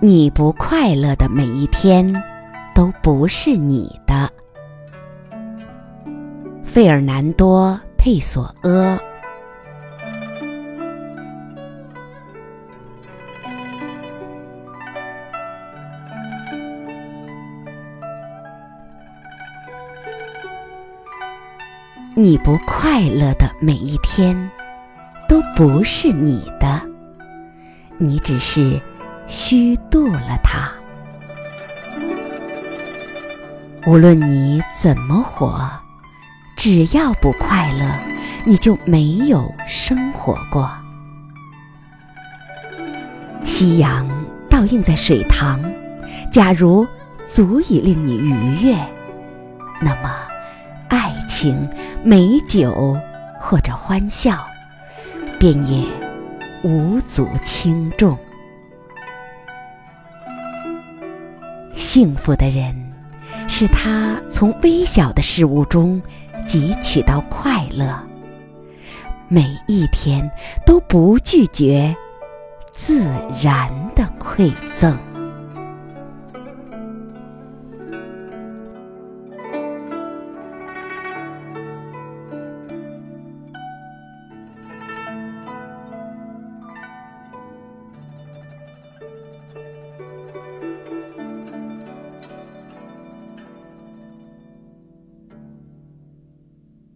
你不快乐的每一天，都不是你的。费尔南多·佩索阿。你不快乐的每一天，都不是你的。你只是。虚度了它。无论你怎么活，只要不快乐，你就没有生活过。夕阳倒映在水塘，假如足以令你愉悦，那么爱情、美酒或者欢笑，便也无足轻重。幸福的人，是他从微小的事物中汲取到快乐，每一天都不拒绝自然的馈赠。